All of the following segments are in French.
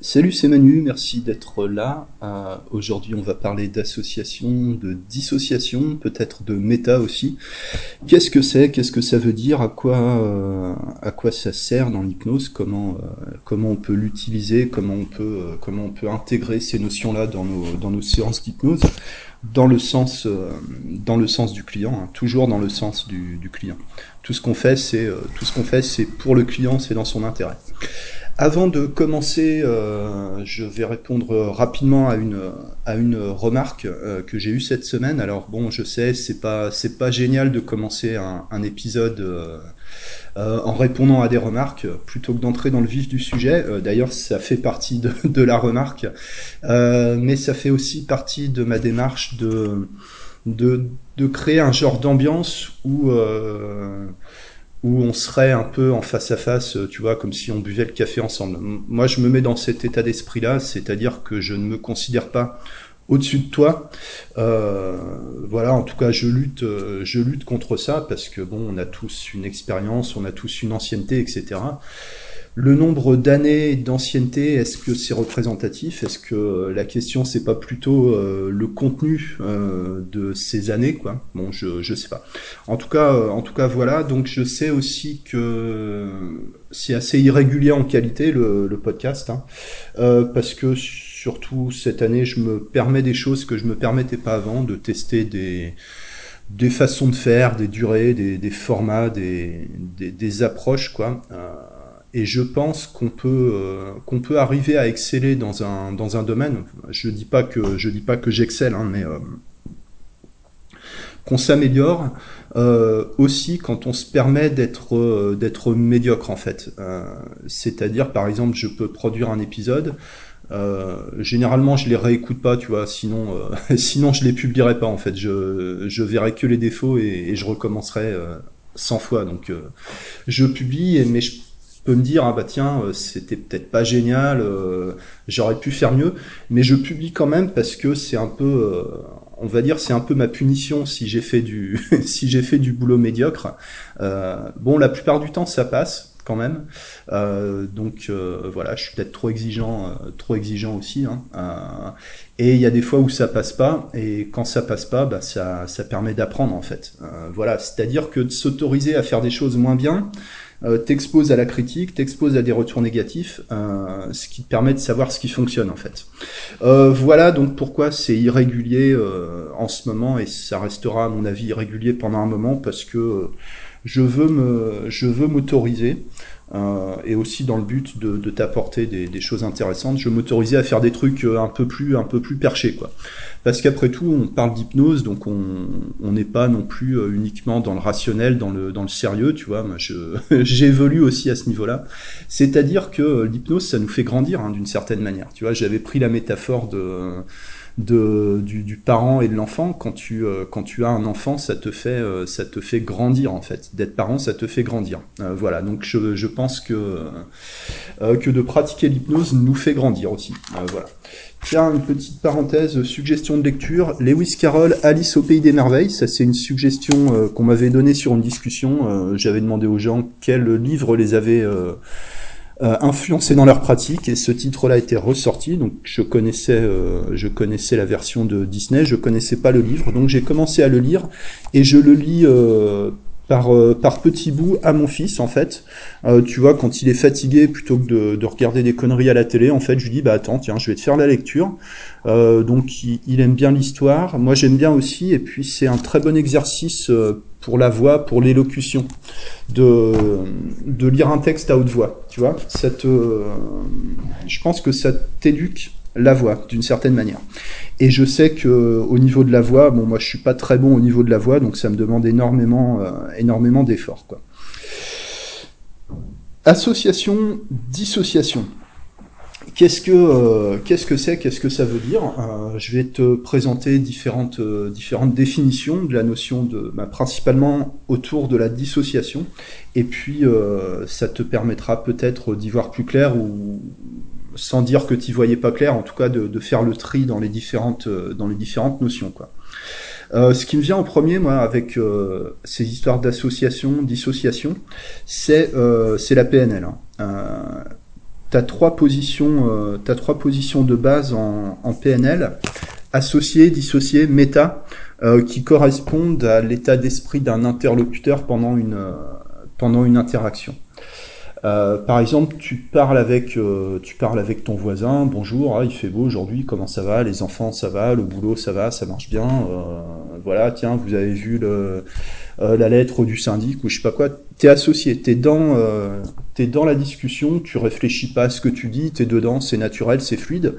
Salut, c'est Manu, merci d'être là. Euh, Aujourd'hui, on va parler d'association, de dissociation, peut-être de méta aussi. Qu'est-ce que c'est? Qu'est-ce que ça veut dire? À quoi, euh, à quoi ça sert dans l'hypnose? Comment, euh, comment on peut l'utiliser? Comment on peut, comment on peut intégrer ces notions-là dans nos, dans nos séances d'hypnose? Dans le sens, euh, dans le sens du client, hein, toujours dans le sens du, client. Tout ce qu'on fait, c'est euh, tout ce qu'on fait, c'est pour le client, c'est dans son intérêt. Avant de commencer, euh, je vais répondre rapidement à une à une remarque que j'ai eue cette semaine. Alors bon, je sais, c'est pas c'est pas génial de commencer un épisode euh, euh, en répondant à des remarques plutôt que d'entrer dans le vif du sujet. Euh, D'ailleurs, ça fait partie de, la remarque, Euh, mais ça fait aussi partie de ma démarche de de, de créer un genre d'ambiance où euh, où on serait un peu en face à face, euh, tu vois, comme si on buvait le café ensemble. Moi, je me mets dans cet état d'esprit-là, c'est-à-dire que je ne me considère pas au-dessus de toi. Euh, voilà, en tout cas, je lutte, euh, je lutte contre ça parce que bon, on a tous une expérience, on a tous une ancienneté, etc. Le nombre d'années d'ancienneté, est-ce que c'est représentatif? Est-ce que euh, la question c'est pas plutôt le contenu de ces années Bon, je je sais pas. En tout cas, en tout cas voilà. Donc je sais aussi que c'est assez irrégulier en qualité le, podcast, hein, parce que surtout cette année, je me permets des choses que je me permettais pas avant, de tester des des façons de faire, des durées, des, formats, des, approches. Euh, et je pense qu'on peut euh, qu'on peut arriver à exceller dans un domaine. Je dis dis pas que j'excelle, hein, mais euh, qu'on s'améliore aussi quand on se permet d'être d'être médiocre en fait. C'est-à-dire par exemple, je peux produire un épisode. Euh, généralement, je les réécoute pas, tu vois. Sinon, euh, sinon je les publierai pas en fait. Je je verrai que les défauts et, et je recommencerai euh, 100 fois. Donc, euh, je publie, mais je peux me dire ah bah tiens, euh, c'était peut-être pas génial. J'aurais pu faire mieux, mais je publie quand même parce que c'est un peu, on va dire, c'est un peu ma punition si j'ai fait du si j'ai fait du boulot médiocre. Bon, la plupart du temps, ça passe quand même. Euh, donc euh, voilà, je suis peut-être trop exigeant, euh, trop exigeant aussi. Hein. Euh, et il y a des fois où ça passe pas, et quand ça passe pas, bah, ça, ça permet d'apprendre en fait. Euh, voilà, c'est-à-dire que de s'autoriser à faire des choses moins bien, euh, t'expose à la critique, t'expose à des retours négatifs, ce qui te permet de savoir ce qui fonctionne en fait. Voilà donc pourquoi c'est irrégulier en ce moment et ça restera à mon avis irrégulier pendant un moment parce que je veux me, je veux m'autoriser euh, et aussi dans le but de, de t'apporter des, des choses intéressantes, je veux m'autoriser à faire des trucs euh, un peu plus, un peu plus perchés quoi. Parce qu'après tout, on parle d'hypnose, donc on n'est pas non plus euh, uniquement dans le rationnel, dans le dans le sérieux, tu vois. Moi, j'évolue aussi à ce niveau-là. C'est-à-dire que euh, l'hypnose, ça nous fait grandir hein, d'une certaine manière. Tu vois, j'avais pris la métaphore de de du, du parent et de l'enfant. Quand tu euh, quand tu as un enfant, ça te fait euh, ça te fait grandir en fait. D'être parent, ça te fait grandir. Euh, voilà. Donc je je pense que euh, que de pratiquer l'hypnose nous fait grandir aussi. Euh, voilà. Tiens, une petite parenthèse, suggestion de lecture. Lewis Carroll, Alice au pays des merveilles. Ça, c'est une suggestion euh, qu'on m'avait donnée sur une discussion. J'avais demandé aux gens quels livres les avaient euh, influencés dans leur pratique, et ce titre-là été ressorti. Donc, je connaissais, euh, je connaissais la version de Disney, je connaissais pas le livre, donc j'ai commencé à le lire, et je le lis. euh, par, euh, par petits bouts à mon fils en fait. Euh, tu vois, quand il est fatigué, plutôt que de, de regarder des conneries à la télé, en fait, je lui dis bah attends, tiens, je vais te faire la lecture. Euh, donc il, aime bien l'histoire, moi j'aime bien aussi, et puis c'est un très bon exercice euh, pour la voix, pour l'élocution, de, de lire un texte à haute voix. Tu vois, ça je pense que ça t'éduque la voix d'une certaine manière. Et je sais que au niveau de la voix, bon moi je suis pas très bon au niveau de la voix, donc ça me demande énormément, euh, énormément d'efforts. Association, dissociation. Qu'est-ce que euh, qu'est-ce que c'est Qu'est-ce que ça veut dire? Euh, Je vais te présenter différentes différentes définitions de la notion de bah, principalement autour de la dissociation et puis ça te permettra peut-être d'y voir plus clair ou sans dire que tu voyais pas clair, en tout cas de, faire le tri dans les différentes euh, dans les différentes notions quoi. Euh, ce qui me vient en premier, moi, avec euh, ces histoires d'association, dissociation, c'est la PNL. hein. Euh, as trois positions, as trois positions de base en, en PNL associé, dissocié, méta, qui correspondent à l'état d'esprit d'un interlocuteur pendant une, pendant une interaction. Euh, par exemple, tu parles avec, euh, tu parles avec ton voisin. Bonjour, ah, il fait beau aujourd'hui. Comment ça va Les enfants, ça va Le boulot, ça va Ça marche bien euh, Voilà. Tiens, vous avez vu le, euh, la lettre du syndic ou je sais pas quoi. T'es associé. T'es dans, euh, t'es dans la discussion. Tu réfléchis pas à ce que tu dis. T'es dedans. C'est naturel. C'est fluide.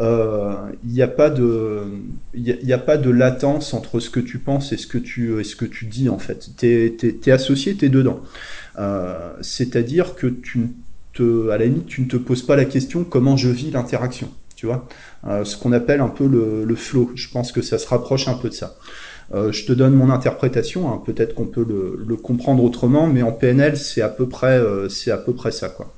Il n'y a pas de, il y, a pas de latence entre ce que tu penses et ce que tu, et ce que tu dis en fait. T'es, t'es, t'es associé. T'es dedans. Euh, c'est-à-dire que tu te, à la limite, tu ne te poses pas la question comment je vis l'interaction, tu vois, euh, ce qu'on appelle un peu le, le, flow. Je pense que ça se rapproche un peu de ça. Euh, je te donne mon interprétation, hein. peut-être qu'on peut le, comprendre autrement, mais en PNL c'est à peu près, à peu près ça quoi.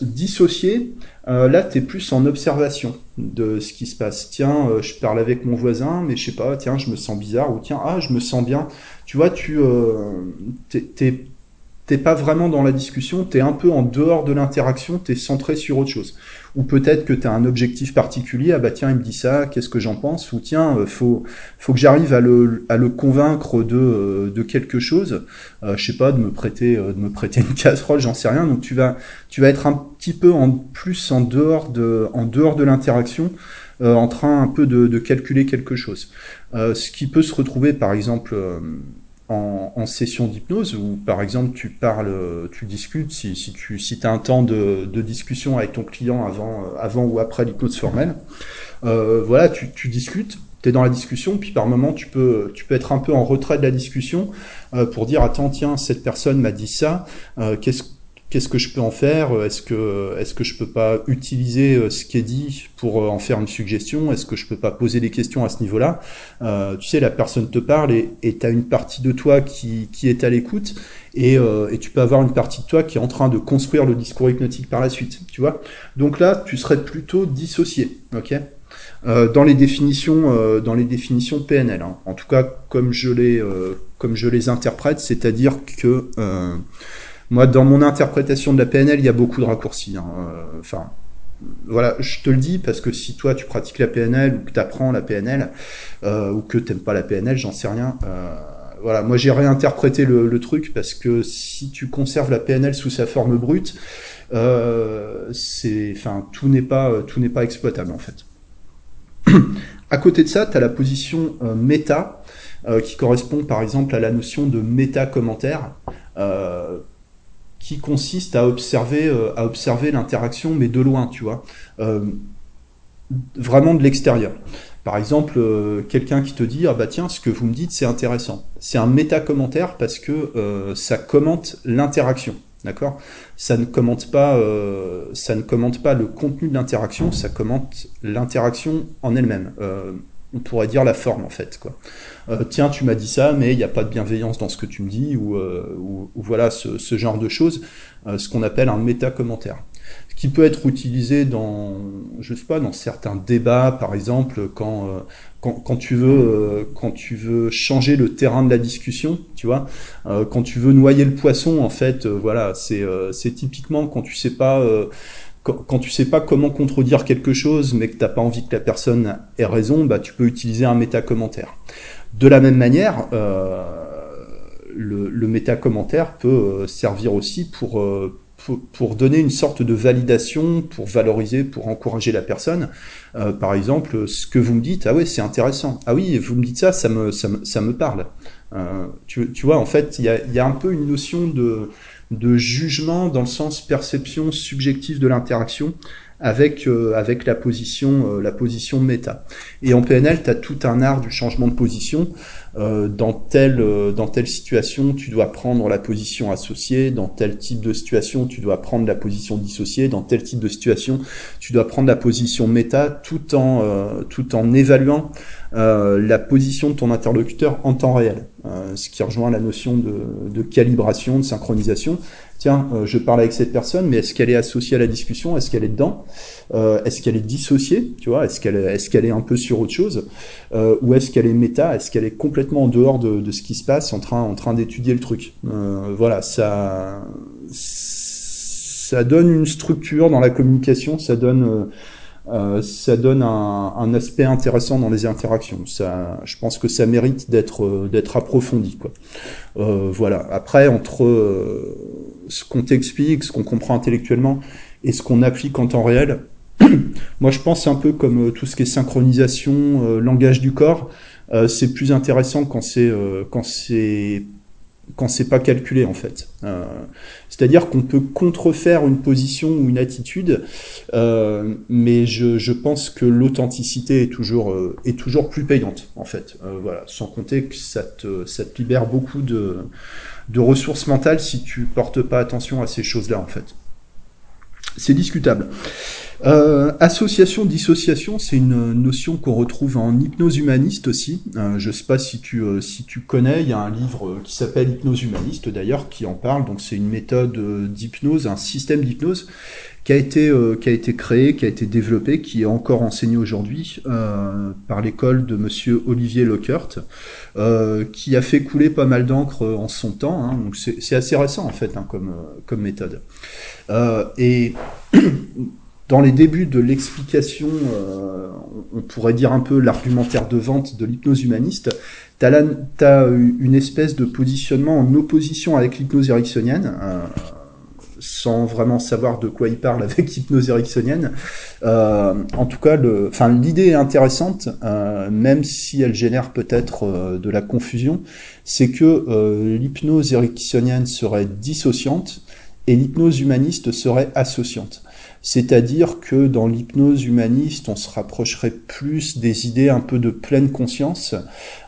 Dissocier, euh, là tu es plus en observation de ce qui se passe. Tiens, je parle avec mon voisin, mais je sais pas, tiens, je me sens bizarre, ou tiens, ah, je me sens bien tu vois, tu euh, t'es pas vraiment dans la discussion, tu es un peu en dehors de l'interaction, tu es centré sur autre chose. Ou peut-être que tu as un objectif particulier, ah bah tiens, il me dit ça, qu'est-ce que j'en pense? Ou tiens, euh, faut, faut que j'arrive à le, à le convaincre de, euh, de quelque chose, euh, je sais pas, de me prêter, euh, de me prêter une casserole, j'en sais rien. Donc tu vas, tu vas être un petit peu en plus en dehors de, en dehors de l'interaction, euh, en train un peu de, de calculer quelque chose. ce qui peut se retrouver, par exemple, en, session d'hypnose où par exemple tu parles, tu discutes, si, si tu si as un temps de, discussion avec ton client avant, avant ou après l'hypnose formelle, euh, voilà, tu, tu discutes, tu es dans la discussion, puis par moment tu peux, tu peux être un peu en retrait de la discussion euh, pour dire attends tiens cette personne m'a dit ça, euh, qu'est-ce qu'est-ce que je peux en faire Est-ce que, est-ce que je peux pas utiliser euh, ce qui est dit pour euh, en faire une suggestion Est-ce que je peux pas poser des questions à ce niveau-là euh, Tu sais, la personne te parle et tu as une partie de toi qui, qui est à l'écoute et, euh, et, tu peux avoir une partie de toi qui est en train de construire le discours hypnotique par la suite, tu vois Donc là, tu serais plutôt dissocié, ok? Euh, dans les définitions, euh, dans les définitions PNL, hein. en tout cas comme je les, comme je les interprète, c'est-à-dire que moi, dans mon interprétation de la PNL, il y a beaucoup de raccourcis. Hein. Euh, enfin, voilà, je te le dis parce que si toi tu pratiques la PNL ou que tu apprends la PNL euh, ou que t'aimes pas la PNL, j'en sais rien. Euh, voilà, moi j'ai réinterprété le, le, truc parce que si tu conserves la PNL sous sa forme brute, euh, c'est, enfin, tout n'est pas, tout n'est pas exploitable en fait. à côté de ça, tu as la position euh, méta euh, qui correspond par exemple à la notion de méta commentaire. Qui consiste à observer, euh, observer l'interaction, mais de loin, tu vois, euh, vraiment de l'extérieur. Par exemple, euh, quelqu'un qui te dit ah bah tiens ce que vous me dites c'est intéressant. C'est un méta commentaire parce que ça commente l'interaction, d'accord? Ça ça ne commente pas le contenu de l'interaction, ça commente l'interaction en elle-même. Euh, on pourrait dire la forme en fait quoi. Euh, tiens tu m'as dit ça mais il n'y a pas de bienveillance dans ce que tu me dis ou, euh, ou, ou voilà ce, ce, genre de choses euh, ce qu'on appelle un méta commentaire qui peut être utilisé dans je sais pas dans certains débats par exemple quand euh, quand, quand, tu veux euh, quand tu veux changer le terrain de la discussion tu vois quand tu veux noyer le poisson en fait voilà c'est c'est typiquement quand tu sais pas quand, tu sais pas comment contredire quelque chose, mais que t'as pas envie que la personne ait raison, bah tu peux utiliser un méta-commentaire. De la même manière, euh, le, le méta-commentaire peut euh, servir aussi pour, euh, pour, pour, donner une sorte de validation, pour valoriser, pour encourager la personne. Euh, par exemple, ce que vous me dites, ah ouais, c'est intéressant. Ah oui, vous me dites ça, ça me, ça me, ça me parle. Euh, tu, tu vois, en fait, il y a, y a un peu une notion de de jugement dans le sens perception subjective de l'interaction avec euh, avec la position euh, la position méta. Et en PNL, tu as tout un art du changement de position. Euh, dans telle euh, dans telle situation, tu dois prendre la position associée. Dans tel type de situation, tu dois prendre la position dissociée. Dans tel type de situation, tu dois prendre la position méta, tout en euh, tout en évaluant la position de ton interlocuteur en temps réel. ce qui rejoint la notion de, de calibration, de synchronisation tiens, euh, je parle avec cette personne, mais est-ce qu'elle est associée à la discussion? Est-ce qu'elle est dedans? Euh, Est-ce qu'elle est dissociée? Tu vois Est-ce qu'elle est, est un peu sur autre chose? Euh, Ou est-ce qu'elle est méta? Est-ce qu'elle est complètement en dehors de, de, ce qui se passe, en train, en train d'étudier le truc? Euh, Voilà, ça ça donne une structure dans la communication, ça donne euh, ça donne un, un, aspect intéressant dans les interactions. Ça, je pense que ça mérite d'être euh, d'être approfondi. Quoi. Euh, voilà. Après, entre euh, ce qu'on t'explique, ce qu'on comprend intellectuellement et ce qu'on applique en temps réel, moi je pense un peu comme tout ce qui est synchronisation, langage du corps. c'est plus intéressant quand c'est quand c'est quand c'est pas calculé en fait. Euh, C'est-à-dire qu'on peut contrefaire une position ou une attitude, euh, mais je, pense que l'authenticité est toujours euh, est toujours plus payante en fait. Euh, voilà, sans compter que ça te ça te libère beaucoup de de ressources mentales si tu portes pas attention à ces choses-là en fait. C'est discutable. Euh, association, dissociation, c'est une notion qu'on retrouve en hypnose humaniste aussi. Euh, je sais pas si tu euh, si tu connais, il y a un livre qui s'appelle Hypnose humaniste d'ailleurs qui en parle. Donc c'est une méthode d'hypnose, un système d'hypnose qui a été euh, qui a été créé, qui a été développé, qui est encore enseigné aujourd'hui par l'école de Monsieur Olivier Lockert, qui a fait couler pas mal d'encre en son temps. Hein, donc c'est assez récent en fait hein, comme comme méthode. et dans les débuts de l'explication, euh, on pourrait dire un peu l'argumentaire de vente de l'hypnose humaniste, tu as, une espèce de positionnement en opposition avec l'hypnose ericksonienne, euh, sans vraiment savoir de quoi il parle avec l'hypnose ericksonienne. Euh, en tout cas, l'idée est intéressante, euh, même si elle génère peut-être euh, de la confusion, c'est que l'hypnose ericksonienne serait dissociante et l'hypnose humaniste serait associante. C'est-à-dire que dans l'hypnose humaniste, on se rapprocherait plus des idées un peu de pleine conscience,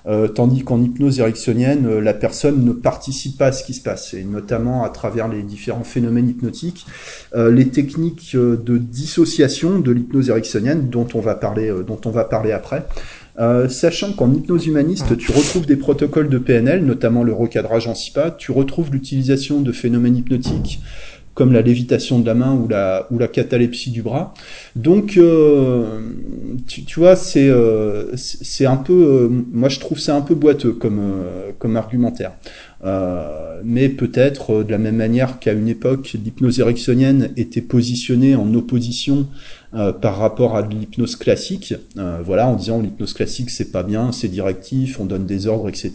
euh, tandis qu'en hypnose ericksonienne, euh, la personne ne participe pas à ce qui se passe, et notamment à travers les différents phénomènes hypnotiques, euh, les techniques de dissociation de l'hypnose ericksonienne, dont on va parler, dont on va parler après. Euh, sachant qu'en hypnose humaniste, tu retrouves des protocoles de PNL, notamment le recadrage en SIPA, tu retrouves l'utilisation de phénomènes hypnotiques, comme la lévitation de la main ou la, ou la catalepsie du bras. Donc, euh, tu, tu, vois, c'est euh, c'est un peu, euh, moi je trouve ça un peu boiteux comme, euh, comme argumentaire. Euh, mais peut-être de la même manière qu'à une époque, l'hypnose ericksonienne était positionnée en opposition euh, par rapport à l'hypnose classique, euh, voilà, en disant l'hypnose classique c'est pas bien, c'est directif, on donne des ordres, etc.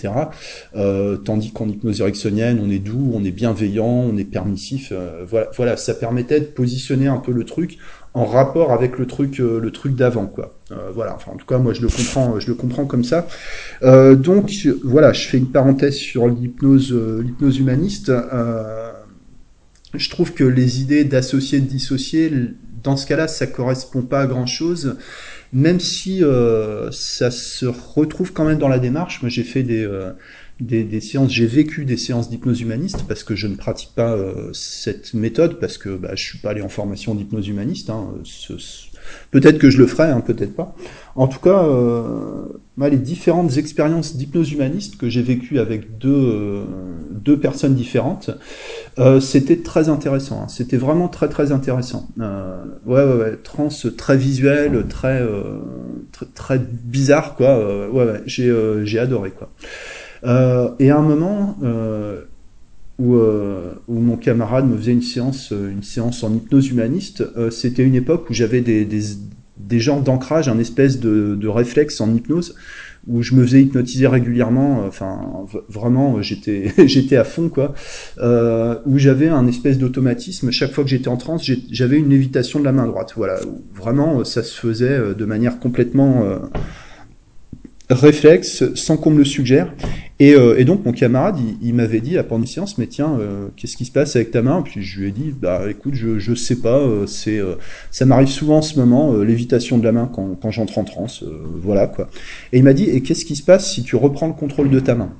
Euh, tandis qu'en hypnose ericksonienne, on est doux, on est bienveillant, on est permissif. voilà, voilà, ça permettait de positionner un peu le truc en rapport avec le truc, le truc d'avant, quoi. voilà, enfin en tout cas moi je le comprends, je le comprends comme ça. donc voilà, je fais une parenthèse sur l'hypnose, l'hypnose humaniste. je trouve que les idées d'associer, de dissocier, dans ce cas-là, ça correspond pas à grand-chose, même si euh, ça se retrouve quand même dans la démarche. Moi, j'ai fait des, euh, des, des, séances, j'ai vécu des séances d'hypnose humaniste parce que je ne pratique pas euh, cette méthode, parce que bah, je suis pas allé en formation d'hypnose humaniste. Hein, ce, Peut-être que je le ferai, hein, peut-être pas. En tout cas, euh, les différentes expériences d'hypnose humaniste que j'ai vécues avec deux, euh, deux personnes différentes, euh, c'était très intéressant. Hein. C'était vraiment très très intéressant. Euh, ouais, ouais, ouais, trans très visuel, très, euh, très, très bizarre, quoi. Euh, ouais, ouais, j'ai j'ai adoré, quoi. Et à un moment, où, euh, où, mon camarade me faisait une séance, euh, une séance en hypnose humaniste. Euh, C'était une époque où j'avais des, des, des genres d'ancrage, un espèce de, de, réflexe en hypnose, où je me faisais hypnotiser régulièrement. Euh, enfin, vraiment, j'étais j'étais à fond, quoi. Euh, où j'avais un espèce d'automatisme. Chaque fois que j'étais en transe, j'avais une lévitation de la main droite. Voilà, vraiment, ça se faisait de manière complètement réflexe sans qu'on me le suggère. Et, euh, et donc mon camarade, il, il m'avait dit pendant une séance, mais tiens, euh, qu'est-ce qui se passe avec ta main? Puis je lui ai dit, bah écoute, je je sais pas, euh, c'est euh, ça m'arrive souvent en ce moment, euh, l'évitation de la main quand, quand j'entre en transe, voilà quoi. Et il m'a dit, et qu'est-ce qui se passe si tu reprends le contrôle de ta main?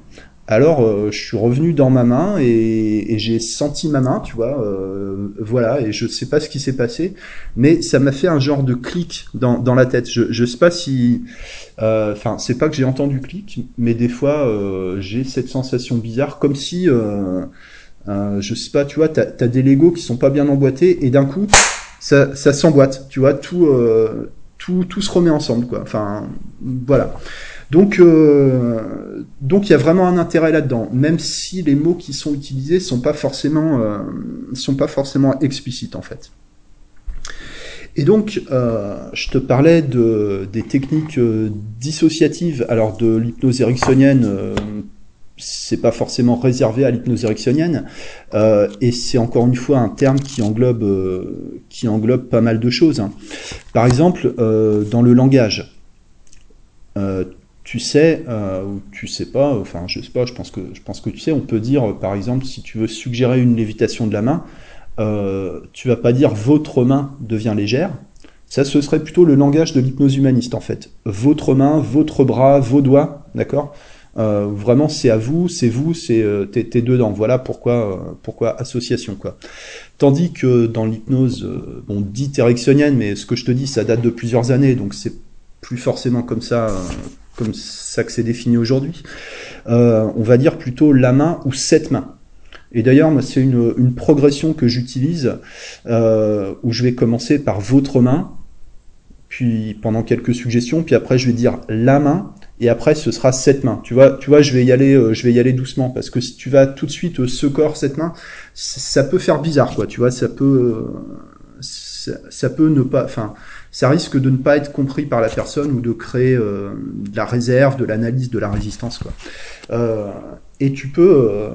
Alors, euh, je suis revenu dans ma main et, et j'ai senti ma main, tu vois, euh, voilà, et je sais pas ce qui s'est passé, mais ça m'a fait un genre de clic dans, dans la tête. Je, je sais pas si, euh, enfin, c'est pas que j'ai entendu clic, mais des fois euh, j'ai cette sensation bizarre, comme si, euh, je sais pas, tu vois, t'as as des Legos qui sont pas bien emboîtés et d'un coup, ça, ça s'emboîte, tu vois, tout, tout, tout se remet ensemble, quoi. Enfin, voilà. Donc, euh, donc il y a vraiment un intérêt là-dedans, même si les mots qui sont utilisés sont pas forcément, euh, sont pas forcément explicites en fait. Et donc, euh, je te parlais de, des techniques euh, dissociatives. Alors, de l'hypnose ericksonienne, euh, c'est pas forcément réservé à l'hypnose ericksonienne, euh, et c'est encore une fois un terme qui englobe, qui englobe pas mal de choses. hein. Par exemple, euh, dans le langage, tu sais, euh, ou tu sais pas, enfin je sais pas, je pense que je pense que tu sais, on peut dire, euh, par exemple, si tu veux suggérer une lévitation de la main, euh, tu vas pas dire votre main devient légère. Ça, ce serait plutôt le langage de l'hypnose humaniste en fait. Votre main, votre bras, vos doigts, d'accord? Euh, Vraiment, c'est à vous, c'est vous, c'est t'es dedans. Voilà pourquoi pourquoi association quoi. Tandis que dans l'hypnose, bon, dite ericksonienne, mais ce que je te dis, ça date de plusieurs années, donc c'est plus forcément comme ça, comme ça que c'est défini aujourd'hui. Euh, on va dire plutôt la main ou cette main. Et d'ailleurs, moi, c'est une, une progression que j'utilise euh, où je vais commencer par votre main, puis pendant quelques suggestions, puis après je vais dire la main, et après ce sera cette main. Tu vois, tu vois, je vais y aller, euh, je vais y aller doucement parce que si tu vas tout de suite euh, ce corps, cette main, ça peut faire bizarre, quoi. Tu vois, ça peut, euh, ça, ça peut ne pas, enfin, ça risque de ne pas être compris par la personne ou de créer euh, de la réserve, de l'analyse, de la résistance, quoi. Euh, et tu peux, euh,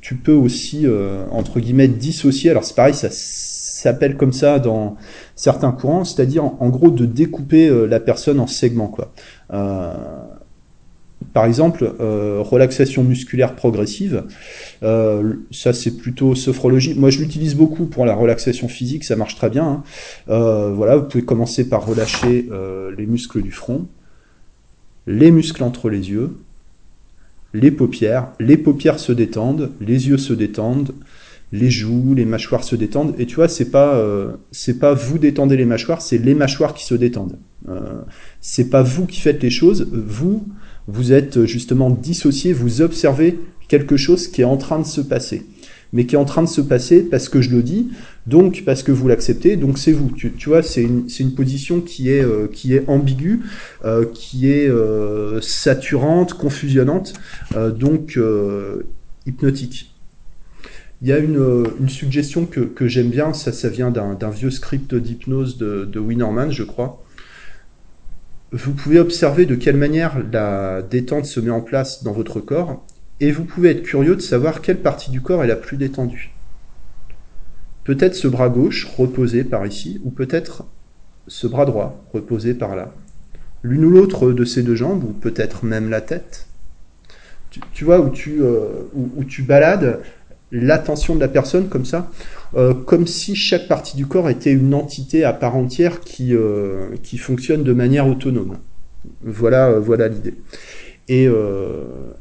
tu peux aussi euh, entre guillemets dissocier. Alors c'est pareil, ça s'appelle comme ça dans certains courants, c'est-à-dire en, gros de découper euh, la personne en segments, quoi. Par exemple, euh, relaxation musculaire progressive, euh, ça c'est plutôt sophrologie. Moi je l'utilise beaucoup pour la relaxation physique, ça marche très bien. hein. Euh, voilà, vous pouvez commencer par relâcher euh, les muscles du front, les muscles entre les yeux, les paupières. Les paupières se détendent, les yeux se détendent, les joues, les mâchoires se détendent. Et tu vois, c'est pas euh, c'est pas vous détendez les mâchoires, c'est les mâchoires qui se détendent. Euh, c'est pas vous qui faites les choses, vous vous êtes justement dissocié, vous observez quelque chose qui est en train de se passer. Mais qui est en train de se passer parce que je le dis, donc parce que vous l'acceptez, donc c'est vous. Tu, vois, c'est une, une position qui est, euh, qui est ambiguë, euh, qui est euh, saturante, confusionnante, euh, donc euh, hypnotique. Il y a une, euh, suggestion que, que j'aime bien, ça, ça vient d'un vieux script d'hypnose de, de Winnerman, je crois. Vous pouvez observer de quelle manière la détente se met en place dans votre corps, et vous pouvez être curieux de savoir quelle partie du corps est la plus détendue. Peut-être ce bras gauche reposé par ici, ou peut-être ce bras droit reposé par là. L'une ou l'autre de ces deux jambes, ou peut-être même la tête. Tu, vois, où tu, euh, où tu balades l'attention de la personne comme ça, euh, comme si chaque partie du corps était une entité à part entière qui, euh, qui fonctionne de manière autonome. Voilà, euh, voilà l'idée. Et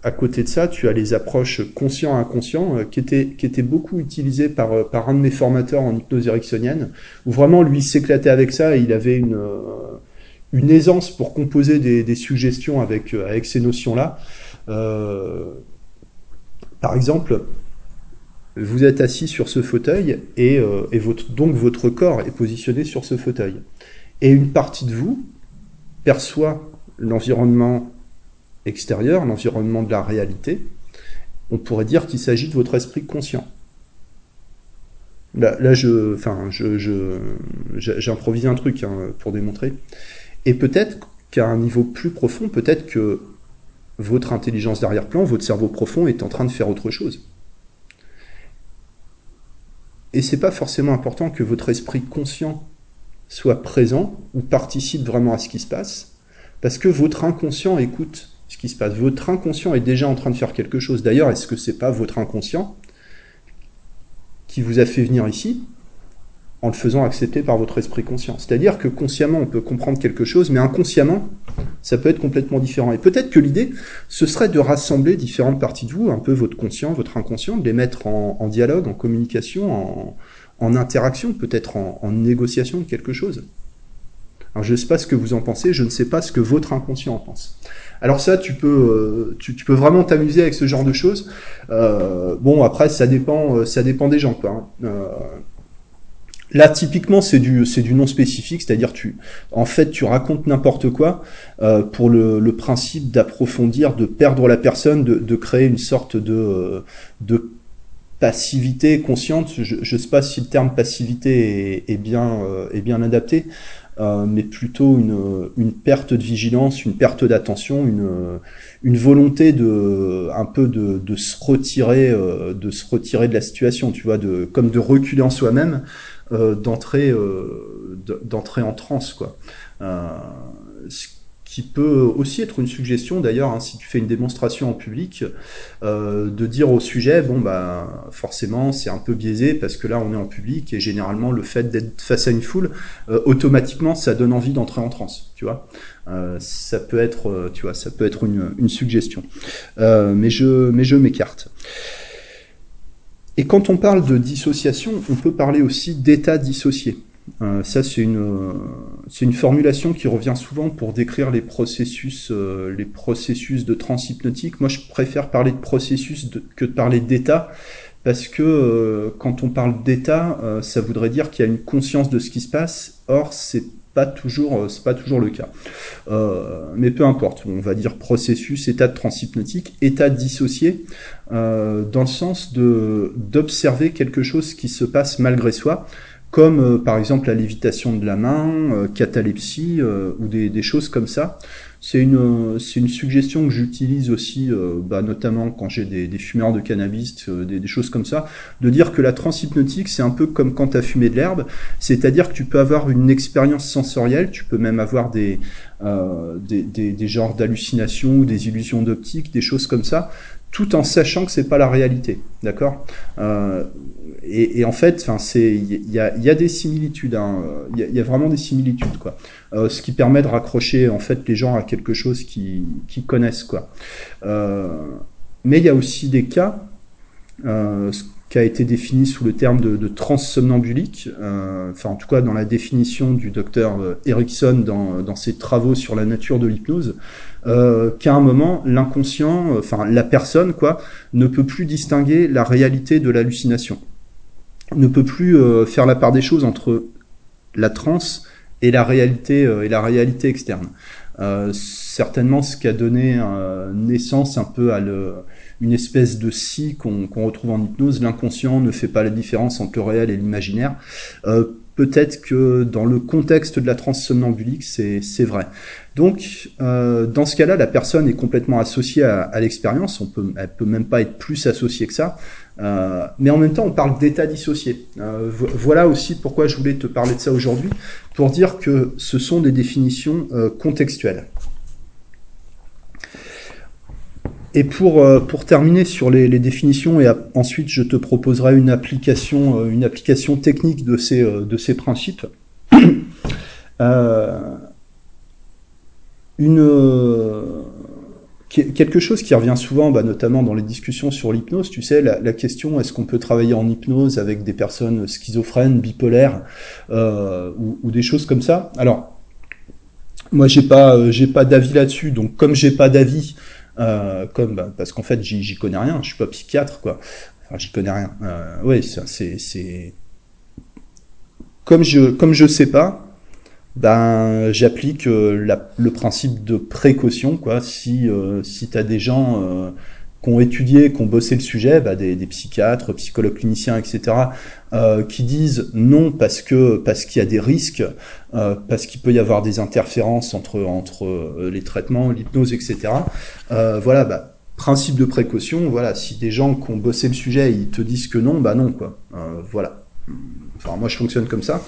à côté de ça, tu as les approches conscient-inconscient qui, étaient, qui étaient beaucoup utilisées par, par un de mes formateurs en hypnose ericksonienne, où vraiment lui s'éclatait avec ça et il avait une, une aisance pour composer des, suggestions avec, avec ces notions-là. Par exemple, vous êtes assis sur ce fauteuil et, euh, donc votre corps est positionné sur ce fauteuil. Et une partie de vous perçoit l'environnement extérieur, l'environnement de la réalité. On pourrait dire qu'il s'agit de votre esprit conscient. Là, je, enfin, j'improvise un truc hein, pour démontrer. Et peut-être qu'à un niveau plus profond, peut-être que votre intelligence d'arrière-plan, votre cerveau profond est en train de faire autre chose. Et c'est pas forcément important que votre esprit conscient soit présent ou participe vraiment à ce qui se passe, parce que votre inconscient écoute ce qui se passe. Votre inconscient est déjà en train de faire quelque chose. D'ailleurs, est-ce que c'est pas votre inconscient qui vous a fait venir ici en le faisant accepter par votre esprit conscient C'est-à-dire que consciemment, on peut comprendre quelque chose, mais inconsciemment, ça peut être complètement différent. Et peut-être que l'idée, ce serait de rassembler différentes parties de vous, un peu votre conscient, votre inconscient, de les mettre en, dialogue, en communication, en, interaction, peut-être en, négociation de quelque chose. Alors je ne sais pas ce que vous en pensez, je ne sais pas ce que votre inconscient en pense. Alors ça, tu peux, euh, vraiment t'amuser avec ce genre de choses. Euh, bon, après, ça dépend, ça dépend des gens, quoi. Hein. Euh, Là, typiquement, c'est du, du non spécifique, c'est-à-dire tu, en fait, tu racontes n'importe quoi euh, pour le, le principe d'approfondir, de perdre la personne, de, de créer une sorte de, euh, de passivité consciente. Je ne sais pas si le terme passivité est, est bien, euh, est bien adapté, euh, mais plutôt une, une perte de vigilance, une perte d'attention, une, une volonté de un peu de, de se retirer, euh, de se retirer de la situation, tu vois, de comme de reculer en soi-même d'entrer euh, d'entrer en transe quoi. Euh, ce qui peut aussi être une suggestion d'ailleurs hein, si tu fais une démonstration en public euh, de dire au sujet bon bah forcément c'est un peu biaisé parce que là on est en public et généralement le fait d'être face à une foule euh, automatiquement ça donne envie d'entrer en transe tu vois. Euh, ça peut être une, suggestion. Mais je m'écarte et quand on parle de dissociation, on peut parler aussi d'état dissocié. Euh, ça, c'est une, c'est une formulation qui revient souvent pour décrire les processus, euh, les processus de transhypnotique. Moi, je préfère parler de processus que de parler d'état, parce que euh, quand on parle d'état, euh, ça voudrait dire qu'il y a une conscience de ce qui se passe. Or, c'est toujours, euh, c'est pas toujours le cas. Euh, mais peu importe, on va dire processus, état de transhypnotique, état dissocié, euh, dans le sens de d'observer quelque chose qui se passe malgré soi, comme par exemple la lévitation de la main, catalepsie ou des, choses comme ça. C'est une, c'est une suggestion que j'utilise aussi, euh, bah, notamment quand j'ai des, des, fumeurs de cannabis, euh, des, des, choses comme ça, de dire que la transhypnotique, c'est un peu comme quand tu as fumé de l'herbe, c'est-à-dire que tu peux avoir une expérience sensorielle, tu peux même avoir des, euh, des, des, des genres d'hallucinations ou des illusions d'optique, des choses comme ça, tout en sachant que c'est pas la réalité, d'accord? Euh, et, et, en fait, c'est il y a, y a, des similitudes, il hein, y, a, y, a, vraiment des similitudes, quoi. Euh, ce qui permet de raccrocher en fait les gens à quelque chose qui, qui connaissent, quoi. Euh, mais il y a aussi des cas, euh, ce qui a été défini sous le terme de, de transsomnambulique, euh, enfin en tout cas dans la définition du docteur Erickson dans, dans ses travaux sur la nature de l'hypnose, euh, qu'à un moment, l'inconscient, enfin la personne, quoi, ne peut plus distinguer la réalité de l'hallucination, ne peut plus euh, faire la part des choses entre la transe et la réalité euh, et la réalité externe. Euh, certainement, ce qui a donné naissance un peu à le, une espèce de si qu'on qu retrouve en hypnose. L'inconscient ne fait pas la différence entre le réel et l'imaginaire peut-être que dans le contexte de la transsomnambulique, c'est vrai. Donc, euh, dans ce cas-là, la personne est complètement associée à, à l'expérience. On peut, elle peut même pas être plus associée que ça. Euh, mais en même temps, on parle d'état dissocié. Euh, voilà aussi pourquoi je voulais te parler de ça aujourd'hui, pour dire que ce sont des définitions euh, contextuelles. Et pour, terminer sur les, définitions, et ensuite je te proposerai une application, technique de ces, de ces principes. une, quelque chose qui revient souvent, bah, notamment dans les discussions sur l'hypnose, tu sais, la, question est-ce qu'on peut travailler en hypnose avec des personnes schizophrènes, bipolaires, euh, ou, des choses comme ça? Alors, moi, j'ai pas, j'ai pas d'avis là-dessus, donc comme j'ai pas d'avis, euh, comme bah, parce qu'en fait j'y connais rien, je suis pas psychiatre quoi. Enfin, j'y connais rien. Euh, oui, c'est c'est comme je comme je sais pas, ben j'applique euh, le principe de précaution quoi. Si euh, si t'as des gens euh, qui ont étudié, qui ont bossé le sujet, bah, des, psychiatres, psychologues cliniciens, etc., qui disent non parce que parce qu'il y a des risques, parce qu'il peut y avoir des interférences entre entre les traitements, l'hypnose, etc. Voilà, bah, principe de précaution. Voilà, si des gens qui ont bossé le sujet, ils te disent que non, bah non quoi. Voilà. Enfin, moi, je fonctionne comme ça.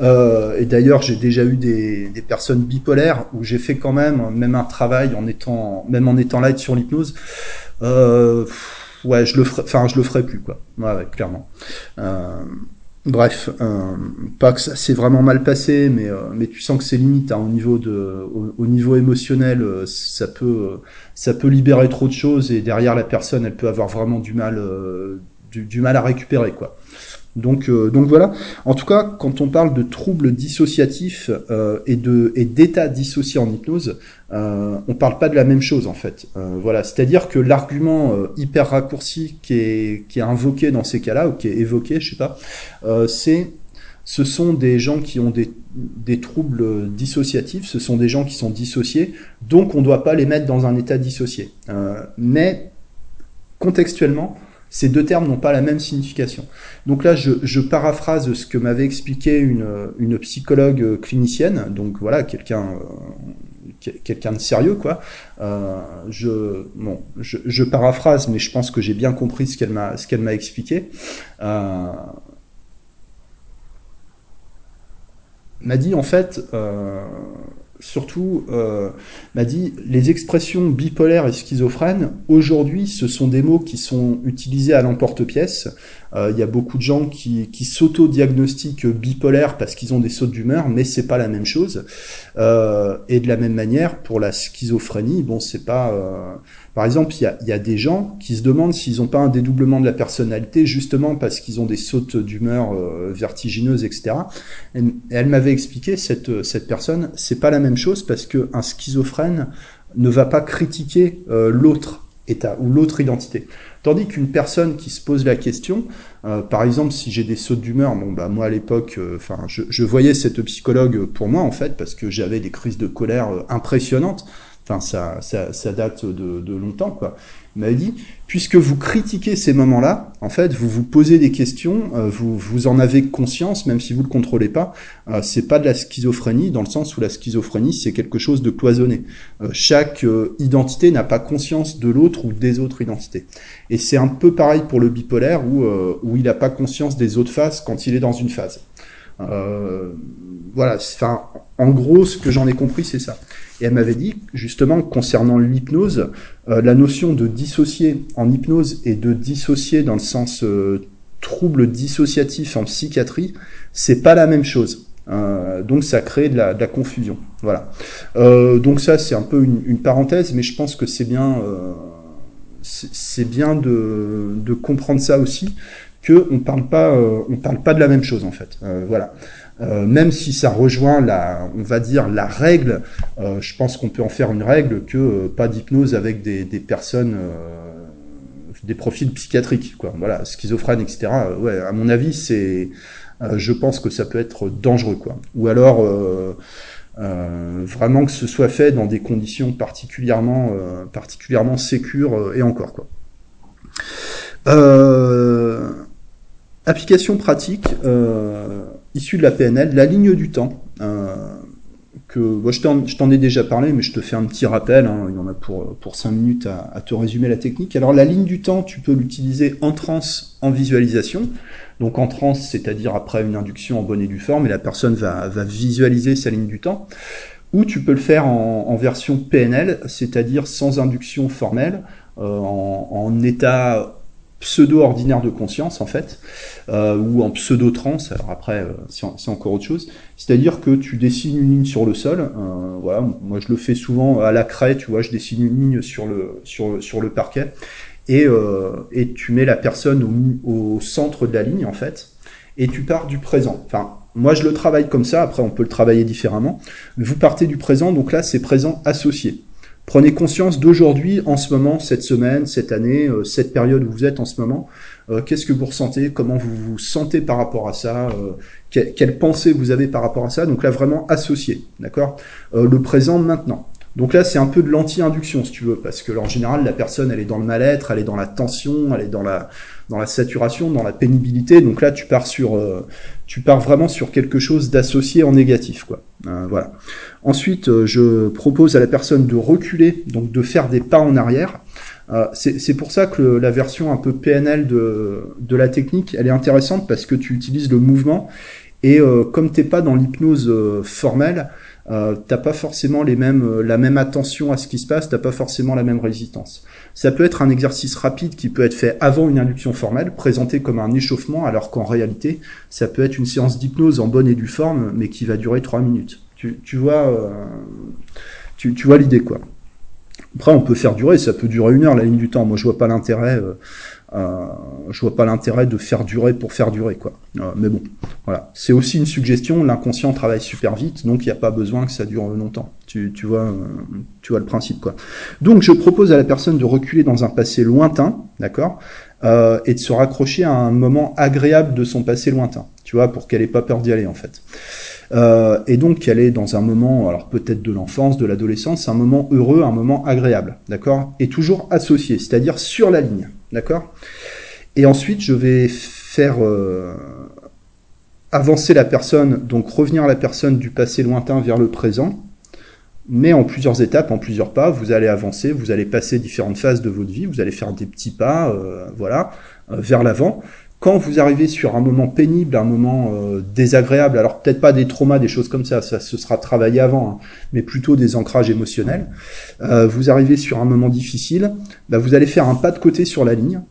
Euh, et d'ailleurs, j'ai déjà eu des, des, personnes bipolaires où j'ai fait quand même, même un travail en étant, même en étant light sur l'hypnose. Euh, ouais, je le ferai, enfin, je le ferai plus, quoi. Ouais, ouais clairement. Euh, bref, euh, pas que ça s'est vraiment mal passé, mais, euh, mais tu sens que c'est limite hein, au niveau de, au, au niveau émotionnel, euh, ça peut, ça peut libérer trop de choses et derrière la personne, elle peut avoir vraiment du mal, du, du, mal à récupérer, quoi. Donc, euh, donc voilà. En tout cas, quand on parle de troubles dissociatifs euh, et de et d'états dissociés en hypnose, euh, on parle pas de la même chose en fait. Euh, voilà, c'est-à-dire que l'argument euh, hyper raccourci qui est qui est invoqué dans ces cas-là ou qui est évoqué, je sais pas, c'est ce sont des gens qui ont des, des, troubles dissociatifs, ce sont des gens qui sont dissociés, donc on ne doit pas les mettre dans un état dissocié. Euh, mais contextuellement, ces deux termes n'ont pas la même signification. Donc là, je, paraphrase ce que m'avait expliqué une, psychologue clinicienne, donc voilà, quelqu'un euh, quelqu'un de sérieux, quoi. Euh, je, je, paraphrase, mais je pense que j'ai bien compris ce qu'elle m'a ce qu'elle m'a expliqué. Euh, m'a dit en fait, surtout, euh, m'a dit les expressions bipolaires et schizophrènes, aujourd'hui, ce sont des mots qui sont utilisés à l'emporte-pièce. Euh, il y a beaucoup de gens qui, qui s'auto-diagnostiquent bipolaires parce qu'ils ont des sautes d'humeur, mais c'est pas la même chose. Euh, et de la même manière, pour la schizophrénie, bon, c'est pas euh, par exemple, il y a, y a, des gens qui se demandent s'ils n'ont pas un dédoublement de la personnalité, justement parce qu'ils ont des sautes d'humeur euh, vertigineuses, etc. Et, elle m'avait expliqué, cette, cette personne, c'est pas la même chose parce qu'un schizophrène ne va pas critiquer euh, l'autre état ou l'autre identité. Tandis qu'une personne qui se pose la question, euh, par exemple, si j'ai des sautes d'humeur, bon bah moi à l'époque, euh, enfin je, je, voyais cette psychologue pour moi en fait parce que j'avais des crises de colère euh, impressionnantes. Enfin, ça, ça, ça date de, de, longtemps, quoi. M'avait dit, puisque vous critiquez ces moments-là, en fait, vous vous posez des questions, euh, vous, vous en avez conscience, même si vous le contrôlez pas. Euh, c'est pas de la schizophrénie, dans le sens où la schizophrénie, c'est quelque chose de cloisonné. Euh, chaque euh, identité n'a pas conscience de l'autre ou des autres identités. Et c'est un peu pareil pour le bipolaire, où, où il n'a pas conscience des autres phases quand il est dans une phase. Euh, voilà, enfin, en gros, ce que j'en ai compris, c'est ça. Et elle m'avait dit, justement, concernant l'hypnose, euh, la notion de dissocier en hypnose et de dissocier dans le sens euh, trouble dissociatif en psychiatrie, c'est pas la même chose. Donc ça crée de la, confusion. Voilà. Donc ça, c'est un peu une, parenthèse, mais je pense que c'est bien, c'est bien de, comprendre ça aussi, que on parle pas, on parle pas de la même chose en fait. voilà. Euh, même si ça rejoint la, on va dire la règle, euh, je pense qu'on peut en faire une règle que euh, pas d'hypnose avec des, personnes, euh, des profils psychiatriques, quoi. Voilà, schizophrène, etc. ouais, à mon avis, c'est, je pense que ça peut être dangereux, quoi. Ou alors vraiment que ce soit fait dans des conditions particulièrement, particulièrement sécures et encore, quoi. Application pratique. Euh, issu de la PNL, la ligne du temps, euh, que je t'en ai déjà parlé, mais je te fais un petit rappel, hein, il y en a pour, pour 5 minutes à, à, te résumer la technique. Alors la ligne du temps, tu peux l'utiliser en transe, en visualisation. Donc en transe, c'est-à-dire après une induction en bonne et due forme, et la personne va, va visualiser sa ligne du temps. Ou tu peux le faire en, en version PNL, c'est-à-dire sans induction formelle, euh, en, en état pseudo-ordinaire de conscience, en fait, euh, ou en pseudo-trance, alors après, euh, c'est encore autre chose. C'est-à-dire que tu dessines une ligne sur le sol, euh, voilà, moi je le fais souvent à la craie, tu vois, je dessine une ligne sur le, sur, le parquet, et, et tu mets la personne au, au centre de la ligne, en fait, et tu pars du présent. Enfin, moi je le travaille comme ça, après on peut le travailler différemment, vous partez du présent, donc là c'est présent associé. Prenez conscience d'aujourd'hui, en ce moment, cette semaine, cette année, euh, cette période où vous êtes en ce moment. Euh, Qu'est-ce que vous ressentez? Comment vous vous sentez par rapport à ça? Euh, que, Quelle pensée vous avez par rapport à ça? Donc là, vraiment associé, d'accord? Euh, Le présent, maintenant. Donc là, c'est un peu de l'anti-induction, si tu veux, parce que en général, la personne, elle est dans le mal-être, elle est dans la tension, elle est dans la, dans la saturation, dans la pénibilité. Donc là, tu pars sur, euh, tu pars vraiment sur quelque chose d'associé en négatif, quoi. Euh, voilà. Ensuite, euh, je propose à la personne de reculer, donc de faire des pas en arrière. C'est pour ça que la version un peu PNL de, la technique, elle est intéressante parce que tu utilises le mouvement et euh, comme t'es pas dans l'hypnose formelle, euh, t'as pas forcément les mêmes, la même attention à ce qui se passe, t'as pas forcément la même résistance. Ça peut être un exercice rapide qui peut être fait avant une induction formelle, présenté comme un échauffement, alors qu'en réalité, ça peut être une séance d'hypnose en bonne et due forme, mais qui va durer trois minutes. Tu, tu vois, euh, tu, tu vois l'idée quoi. Après, on peut faire durer, ça peut durer une heure la ligne du temps. Moi, je vois pas l'intérêt. Euh, euh, je vois pas l'intérêt de faire durer pour faire durer quoi. Euh, mais bon, voilà. C'est aussi une suggestion. L'inconscient travaille super vite, donc il n'y a pas besoin que ça dure longtemps. Tu, tu vois, euh, tu vois le principe quoi. Donc je propose à la personne de reculer dans un passé lointain, d'accord, et de se raccrocher à un moment agréable de son passé lointain. tu vois, pour qu'elle ait pas peur d'y aller en fait. Et donc qu'elle est dans un moment, alors peut-être de l'enfance, de l'adolescence, un moment heureux, un moment agréable, d'accord Et toujours associé, c'est-à-dire sur la ligne, d'accord? Et ensuite, je vais faire euh, avancer la personne, donc revenir la personne du passé lointain vers le présent, mais en plusieurs étapes, en plusieurs pas, vous allez avancer, vous allez passer différentes phases de votre vie, vous allez faire des petits pas, euh, voilà, euh, vers l'avant. Quand vous arrivez sur un moment pénible, un moment euh, désagréable, alors peut-être pas des traumas, des choses comme ça, ça se sera travaillé avant, hein, mais plutôt des ancrages émotionnels. vous arrivez sur un moment difficile, bah, vous allez faire un pas de côté sur la ligne,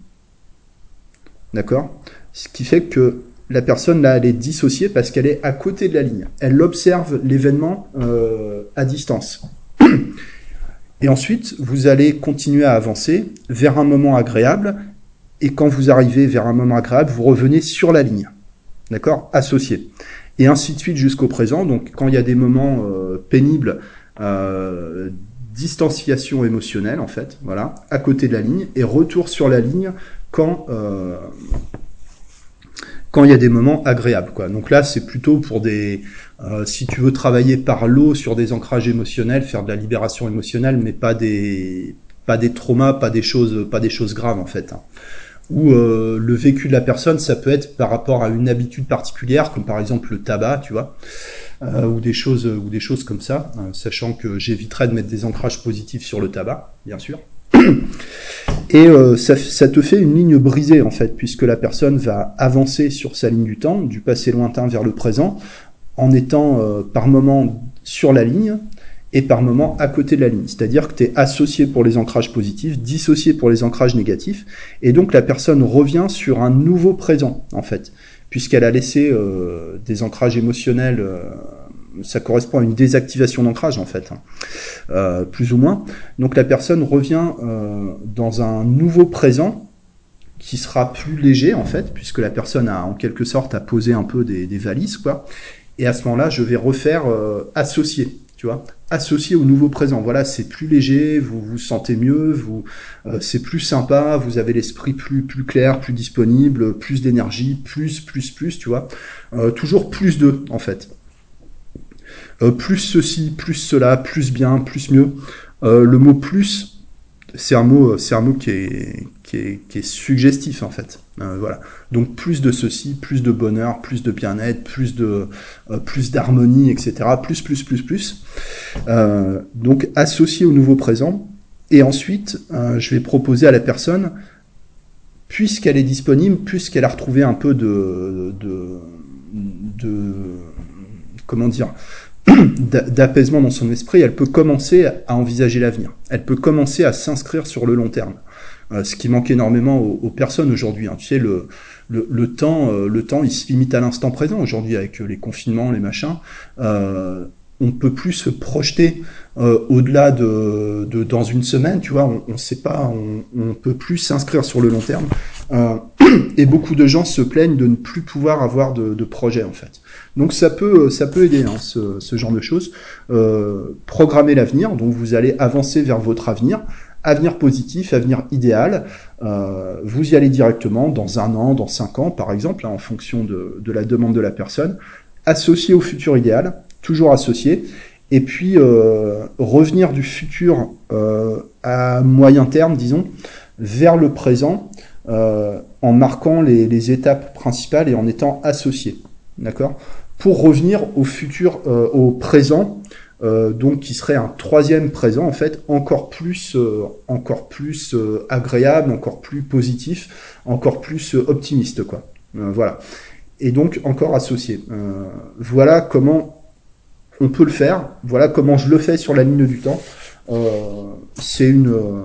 d'accord? Ce qui fait que la personne là, elle est dissociée parce qu'elle est à côté de la ligne. Elle observe l'événement euh, à distance. Et ensuite, vous allez continuer à avancer vers un moment agréable. Et quand vous arrivez vers un moment agréable, vous revenez sur la ligne. D'accord? Associé. Et ainsi de suite jusqu'au présent. Donc, quand il y a des moments euh, pénibles, euh, distanciation émotionnelle, en fait, voilà, à côté de la ligne, et retour sur la ligne quand quand il y a des moments agréables. Quoi. Donc là, c'est plutôt pour des... Euh, si tu veux travailler par l'eau sur des ancrages émotionnels, faire de la libération émotionnelle, mais pas des pas des traumas, pas des choses pas des choses graves en fait. Hein. Ou euh, le vécu de la personne, ça peut être par rapport à une habitude particulière, comme par exemple le tabac, tu vois, euh, ou des choses ou des choses comme ça, sachant que j'éviterai de mettre des ancrages positifs sur le tabac, bien sûr. Et euh, ça, te fait une ligne brisée en fait, puisque la personne va avancer sur sa ligne du temps, du passé lointain vers le présent, en étant euh, par moment sur la ligne et par moment à côté de la ligne. C'est-à-dire que tu es associé pour les ancrages positifs, dissocié pour les ancrages négatifs, et donc la personne revient sur un nouveau présent en fait, puisqu'elle a laissé euh, des ancrages émotionnels ça correspond à une désactivation d'ancrage en fait, hein. euh, plus ou moins. Donc la personne revient euh, dans un nouveau présent qui sera plus léger en fait, puisque la personne a en quelque sorte à poser un peu des, valises quoi. Et à ce moment-là, je vais refaire euh, associer, associer au nouveau présent. Voilà, c'est plus léger, vous vous sentez mieux, vous, c'est plus sympa, vous avez l'esprit plus plus clair, plus disponible, plus d'énergie, plus plus plus, tu vois, toujours plus de en fait. Euh, plus ceci, plus cela, plus bien, plus mieux. Euh, le mot plus, c'est un mot, qui est, suggestif en fait. Euh, voilà. Donc plus de ceci, plus de bonheur, plus de bien-être, plus plus d'harmonie, etc. Plus, plus, plus, plus. donc associé au nouveau présent. Et ensuite, je vais proposer à la personne, puisqu'elle est disponible, puisqu'elle a retrouvé un peu de, de, de comment dire, d'apaisement dans son esprit, elle peut commencer à envisager l'avenir. Elle peut commencer à s'inscrire sur le long terme. Euh, ce qui manque énormément aux, personnes aujourd'hui. Hein. Tu sais, le, le, temps, euh, le temps, il se limite à l'instant présent aujourd'hui avec les confinements, les machins. Euh, on peut plus se projeter euh, au-delà de, de, dans une semaine, tu vois, on, ne sait pas, on, on peut plus s'inscrire sur le long terme. Et beaucoup de gens se plaignent de ne plus pouvoir avoir de, projet en fait. Donc ça peut, ça peut aider hein, ce, genre de choses. Euh, programmer l'avenir, donc vous allez avancer vers votre avenir, avenir positif, avenir idéal. Euh, vous y allez directement dans un an, dans cinq ans, par exemple, hein, en fonction de, la demande de la personne, associé au futur idéal toujours associé, et puis euh, revenir du futur à moyen terme, disons, vers le présent, en marquant les, étapes principales et en étant associé, d'accord? Pour revenir au futur, au présent, donc qui serait un troisième présent en fait, encore plus, encore plus agréable, encore plus positif, encore plus optimiste, quoi. voilà. Et donc encore associé. voilà comment on peut le faire. Voilà comment je le fais sur la ligne du temps. Euh, c'est une euh,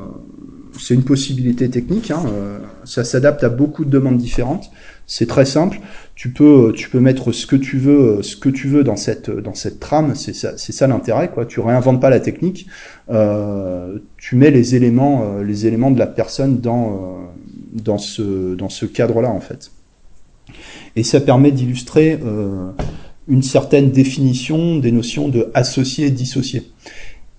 c'est une possibilité technique. Hein. Euh, ça s'adapte à beaucoup de demandes différentes. C'est très simple. Tu peux tu peux mettre ce que tu veux ce que tu veux dans cette dans cette trame. C'est ça ça l'intérêt. Tu réinventes pas la technique. tu mets les éléments les éléments de la personne dans dans ce dans ce cadre là en fait. Et ça permet d'illustrer une certaine définition des notions de associé et dissocié.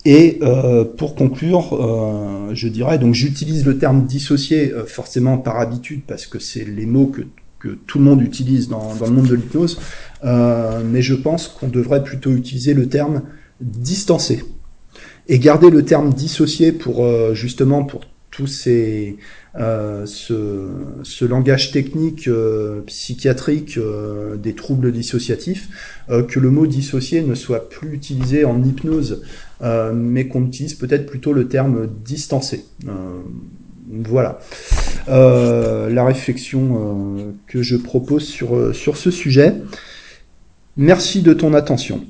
Et euh, pour conclure, euh, je dirais, donc j'utilise le terme dissocié euh, forcément par habitude parce que c'est les mots que que tout le monde utilise dans, dans le monde de l'hypnose, mais je pense qu'on devrait plutôt utiliser le terme distancé. Et garder le terme dissocié pour justement pour tous ces euh, ce, ce, langage technique euh, psychiatrique euh, des troubles dissociatifs, que le mot dissocié ne soit plus utilisé en hypnose, mais qu'on utilise peut-être plutôt le terme distancé. voilà la réflexion que je propose sur, sur ce sujet. Merci de ton attention.